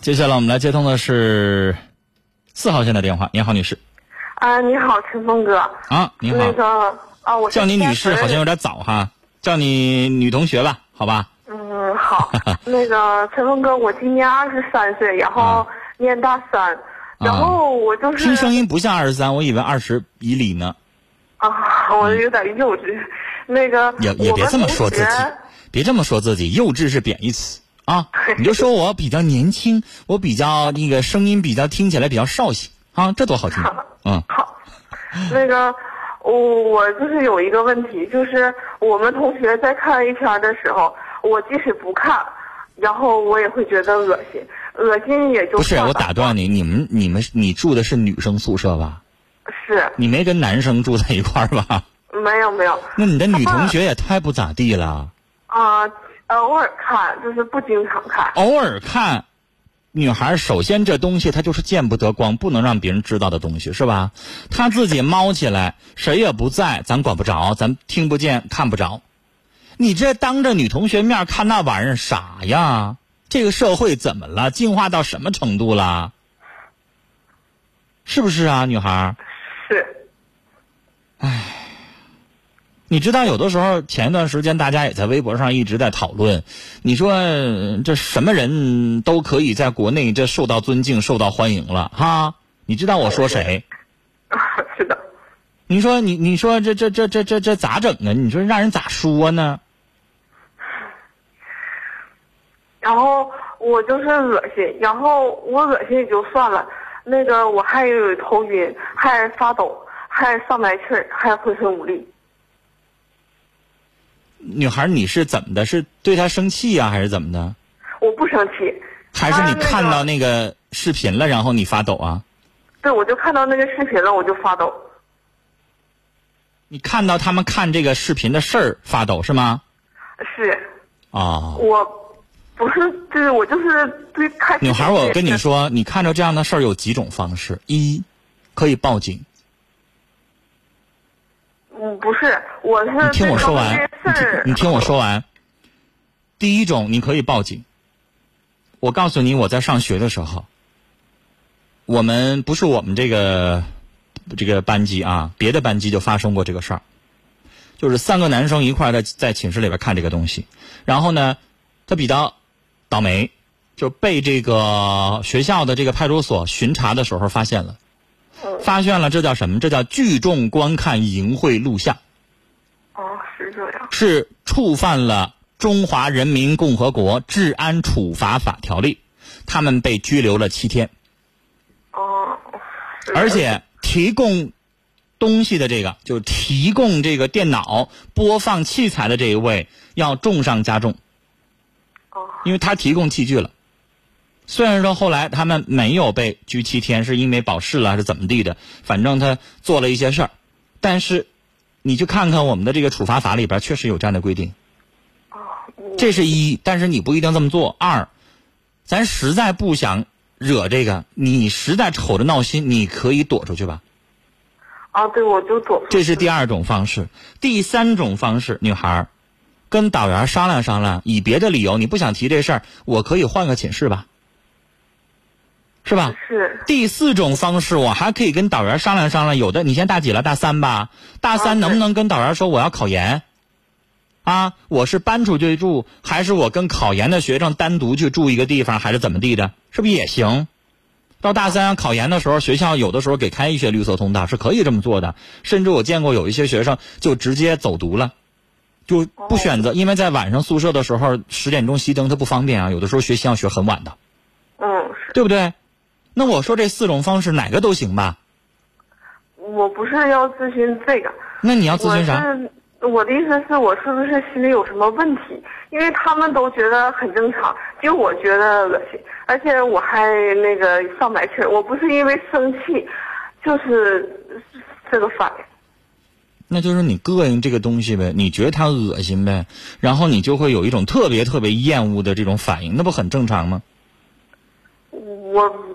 接下来我们来接通的是四号线的电话。你好，女士。啊，你好，陈峰哥。啊，你好。那个啊，我叫你女士好像有点早哈，叫你女同学吧，好吧？嗯，好。那个陈峰哥，我今年二十三岁，然后念大三，然后我就是听声音不像二十三，我以为二十以里呢。啊，我有点幼稚。那个也也别这么说自己，别这么说自己，幼稚是贬义词啊！你就说我比较年轻，我比较那个声音比较听起来比较少气啊，这多好听。嗯，好。那个我我就是有一个问题，就是我们同学在看 A 片的时候，我即使不看，然后我也会觉得恶心，恶心也就不是。我打断你，你们你们你住的是女生宿舍吧？是。你没跟男生住在一块儿吧？没有没有，那你的女同学也太不咋地了。啊，偶尔看，就是不经常看。偶尔看，女孩首先这东西她就是见不得光，不能让别人知道的东西，是吧？她自己猫起来，谁也不在，咱管不着，咱听不见看不着。你这当着女同学面看那玩意儿，傻呀？这个社会怎么了？进化到什么程度了？是不是啊，女孩？是。唉。你知道，有的时候前一段时间大家也在微博上一直在讨论，你说这什么人都可以在国内这受到尊敬、受到欢迎了哈？你知道我说谁？是的。你说你你说这这这这这这咋整啊？你说让人咋说呢？然后我就是恶心，然后我恶心也就算了，那个我还有头晕，还发抖，还上不来气儿，还浑身无力。女孩，你是怎么的？是对他生气呀，还是怎么的？我不生气。还是你看到那个视频了，然后你发抖啊？对，我就看到那个视频了，我就发抖。你看到他们看这个视频的事儿发抖是吗？是。啊。我不是，就是我就是对看。女孩，我跟你说，你看着这样的事儿有几种方式：一，可以报警。嗯，不是，我是你听我说完，你听我说完。第一种，你可以报警。我告诉你，我在上学的时候，我们不是我们这个这个班级啊，别的班级就发生过这个事儿。就是三个男生一块在在寝室里边看这个东西，然后呢，他比较倒霉，就被这个学校的这个派出所巡查的时候发现了。发现了，这叫什么？这叫聚众观看淫秽录像。哦，是这样。是触犯了《中华人民共和国治安处罚法》条例，他们被拘留了七天。哦。而且提供东西的这个，就提供这个电脑播放器材的这一位，要重上加重。哦。因为他提供器具了。虽然说后来他们没有被拘七天，是因为保释了还是怎么地的？反正他做了一些事儿，但是你去看看我们的这个处罚法里边确实有这样的规定。这是一，但是你不一定这么做。二，咱实在不想惹这个，你实在瞅着闹心，你可以躲出去吧。啊，对，我就躲。这是第二种方式，第三种方式，女孩跟导员商量商量，以别的理由你不想提这事儿，我可以换个寝室吧。是吧？是。第四种方式，我还可以跟导员商量商量。有的，你现在大几了？大三吧。大三能不能跟导员说我要考研？啊，我是搬出去住，还是我跟考研的学生单独去住一个地方，还是怎么地的？是不是也行？到大三考研的时候，学校有的时候给开一些绿色通道，是可以这么做的。甚至我见过有一些学生就直接走读了，就不选择，因为在晚上宿舍的时候十点钟熄灯，他不方便啊。有的时候学习要学很晚的。嗯，对不对？那我说这四种方式哪个都行吧？我不是要咨询这个。那你要咨询啥？我的意思是我是不是心里有什么问题？因为他们都觉得很正常，就我觉得恶心，而且我还那个上白气儿。我不是因为生气，就是这个反应。那就是你膈应这个东西呗，你觉得它恶心呗，然后你就会有一种特别特别厌恶的这种反应，那不很正常吗？我。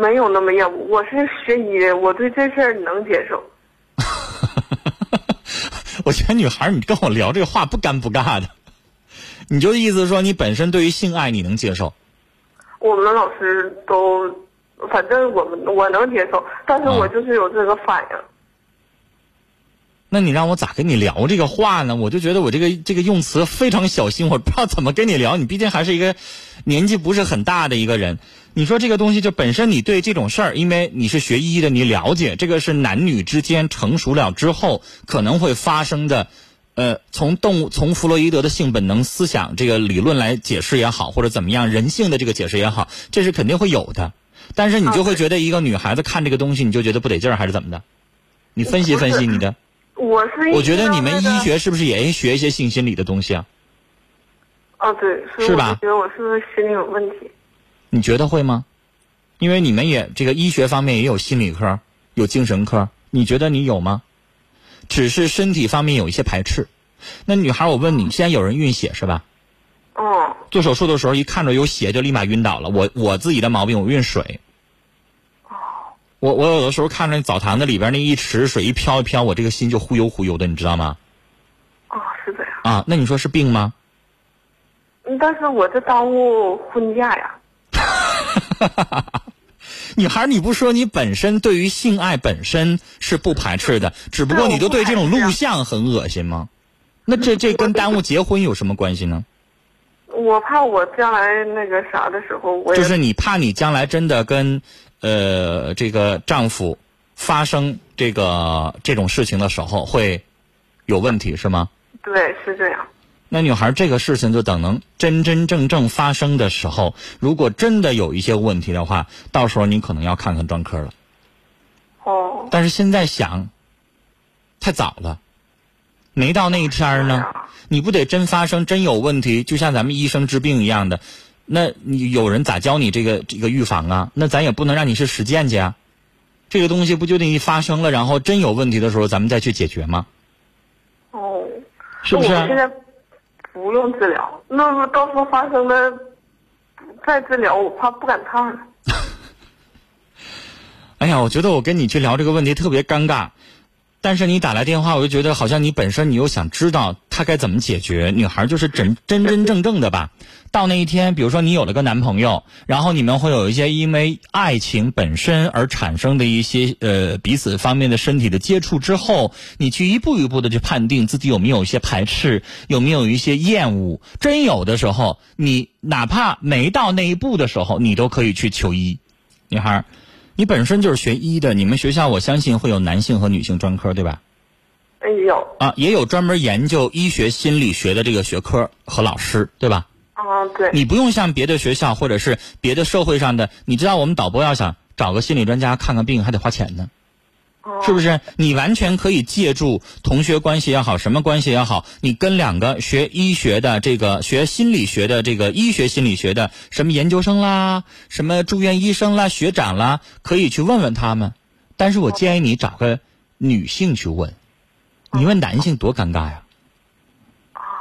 没有那么厌恶，我是学医的，我对这事儿能接受。我觉得女孩，你跟我聊这个话不尴不尬的，你就意思说你本身对于性爱你能接受？我们老师都，反正我们我能接受，但是我就是有这个反应。那你让我咋跟你聊这个话呢？我就觉得我这个这个用词非常小心，我不知道怎么跟你聊。你毕竟还是一个年纪不是很大的一个人。你说这个东西就本身你对这种事儿，因为你是学医的，你了解这个是男女之间成熟了之后可能会发生的。呃，从动物从弗洛伊德的性本能思想这个理论来解释也好，或者怎么样人性的这个解释也好，这是肯定会有的。但是你就会觉得一个女孩子看这个东西，你就觉得不得劲儿，还是怎么的？你分析分析你的。我是我觉得你们医学是不是也学一些性心理的东西啊？哦，对，是吧？觉得我是不是心理有问题？你觉得会吗？因为你们也这个医学方面也有心理科，有精神科，你觉得你有吗？只是身体方面有一些排斥。那女孩，我问你，现在有人晕血是吧？哦。做手术的时候一看着有血就立马晕倒了。我我自己的毛病，我晕水。我我有的时候看着澡堂子里边那一池水一飘一飘，我这个心就忽悠忽悠的，你知道吗？哦，是这样。啊，那你说是病吗？嗯，但是我这耽误婚假呀。女孩，你不说你本身对于性爱本身是不排斥的，只不过你就对这种录像很恶心吗？那这这跟耽误结婚有什么关系呢？我怕我将来那个啥的时候，我就是你怕你将来真的跟。呃，这个丈夫发生这个这种事情的时候会有问题是吗？对，是这样。那女孩这个事情就等能真真正正发生的时候，如果真的有一些问题的话，到时候你可能要看看专科了。哦。但是现在想太早了，没到那一天呢。你不得真发生真有问题，就像咱们医生治病一样的。那你有人咋教你这个这个预防啊？那咱也不能让你是实践去啊。这个东西不就得发生了，然后真有问题的时候，咱们再去解决吗？哦，是不是？现在不用治疗，那么到时候发生了再治疗，我怕不赶趟了。哎呀，我觉得我跟你去聊这个问题特别尴尬。但是你打来电话，我就觉得好像你本身你又想知道他该怎么解决。女孩就是真真真正正的吧。到那一天，比如说你有了个男朋友，然后你们会有一些因为爱情本身而产生的一些呃彼此方面的身体的接触之后，你去一步一步的去判定自己有没有一些排斥，有没有一些厌恶。真有的时候，你哪怕没到那一步的时候，你都可以去求医。女孩。你本身就是学医的，你们学校我相信会有男性和女性专科，对吧？有啊，也有专门研究医学心理学的这个学科和老师，对吧？啊，对。你不用像别的学校或者是别的社会上的，你知道我们导播要想找个心理专家看看病还得花钱呢。是不是你完全可以借助同学关系也好，什么关系也好，你跟两个学医学的这个学心理学的这个医学心理学的什么研究生啦，什么住院医生啦、学长啦，可以去问问他们。但是我建议你找个女性去问，你问男性多尴尬呀。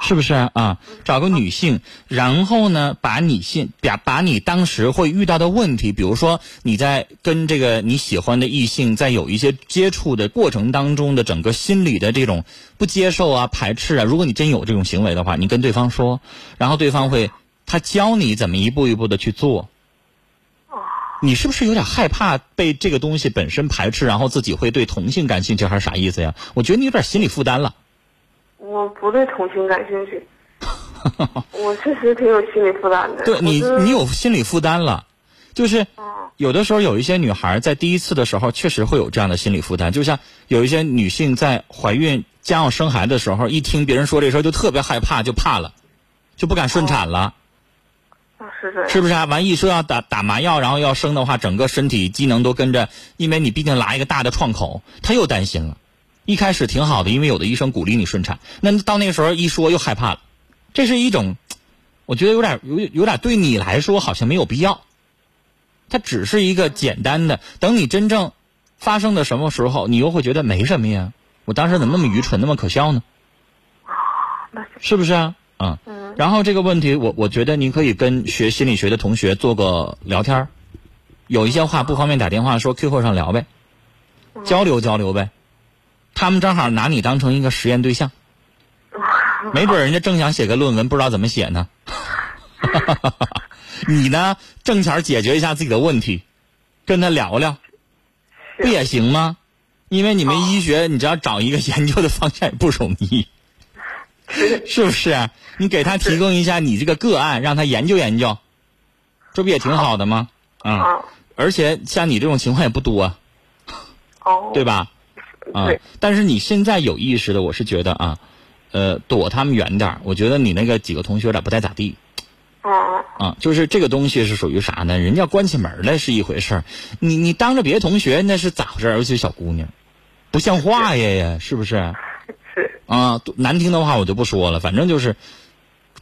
是不是啊？找个女性，然后呢，把你性把把你当时会遇到的问题，比如说你在跟这个你喜欢的异性在有一些接触的过程当中的整个心理的这种不接受啊、排斥啊，如果你真有这种行为的话，你跟对方说，然后对方会他教你怎么一步一步的去做。你是不是有点害怕被这个东西本身排斥，然后自己会对同性感兴趣，还是啥意思呀？我觉得你有点心理负担了。我不对同性感兴趣，我确实挺有心理负担的。对你，你有心理负担了，就是有的时候有一些女孩在第一次的时候确实会有这样的心理负担，就像有一些女性在怀孕将要生孩子的时候，一听别人说这事儿就特别害怕，就怕了，就不敢顺产了。是是。是不是啊？完一说要打打麻药，然后要生的话，整个身体机能都跟着，因为你毕竟拉一个大的创口，她又担心了。一开始挺好的，因为有的医生鼓励你顺产。那到那个时候一说又害怕了，这是一种，我觉得有点有有点对你来说好像没有必要。它只是一个简单的，等你真正发生的什么时候，你又会觉得没什么呀。我当时怎么那么愚蠢，那么可笑呢？是不是啊？啊。嗯。然后这个问题，我我觉得您可以跟学心理学的同学做个聊天有一些话不方便打电话说，QQ 上聊呗，交流交流呗。他们正好拿你当成一个实验对象，没准人家正想写个论文，不知道怎么写呢。你呢，正巧解决一下自己的问题，跟他聊聊，不也行吗？因为你们医学，你只要找一个研究的方向也不容易，是不是？你给他提供一下你这个个案，让他研究研究，这不也挺好的吗？啊，而且像你这种情况也不多，哦，对吧？啊，但是你现在有意识的，我是觉得啊，呃，躲他们远点我觉得你那个几个同学有点不太咋地。哦。啊，就是这个东西是属于啥呢？人家关起门来是一回事儿，你你当着别的同学那是咋回事？尤其小姑娘。不像话呀呀，是不是？是啊，难听的话我就不说了，反正就是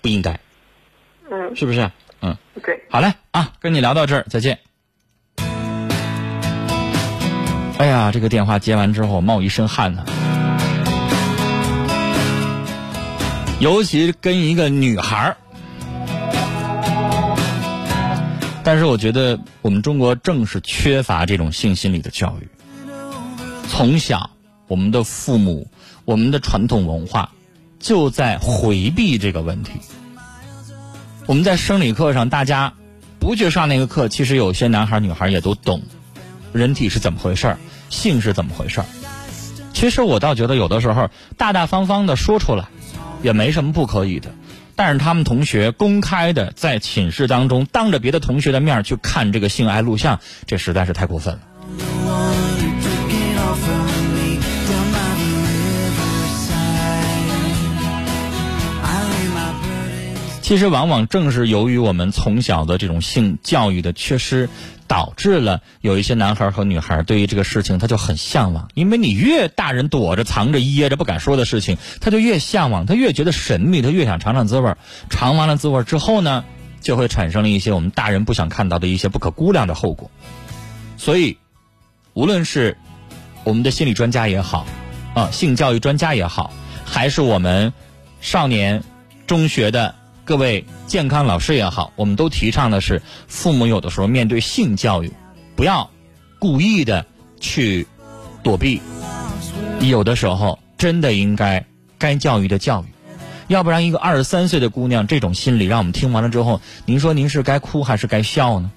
不应该。嗯，是不是？嗯，对。好嘞啊，跟你聊到这儿，再见。哎呀，这个电话接完之后冒一身汗呢。尤其跟一个女孩儿，但是我觉得我们中国正是缺乏这种性心理的教育。从小，我们的父母、我们的传统文化就在回避这个问题。我们在生理课上，大家不去上那个课，其实有些男孩女孩也都懂，人体是怎么回事儿，性是怎么回事儿。其实我倒觉得，有的时候大大方方的说出来，也没什么不可以的。但是他们同学公开的在寝室当中，当着别的同学的面去看这个性爱录像，这实在是太过分了。其实，往往正是由于我们从小的这种性教育的缺失，导致了有一些男孩和女孩对于这个事情他就很向往。因为你越大人躲着、藏着、掖着不敢说的事情，他就越向往，他越觉得神秘，他越想尝尝滋味尝完了滋味之后呢，就会产生了一些我们大人不想看到的一些不可估量的后果。所以，无论是我们的心理专家也好，啊，性教育专家也好，还是我们少年、中学的。各位健康老师也好，我们都提倡的是，父母有的时候面对性教育，不要故意的去躲避，有的时候真的应该该教育的教育，要不然一个二十三岁的姑娘这种心理，让我们听完了之后，您说您是该哭还是该笑呢？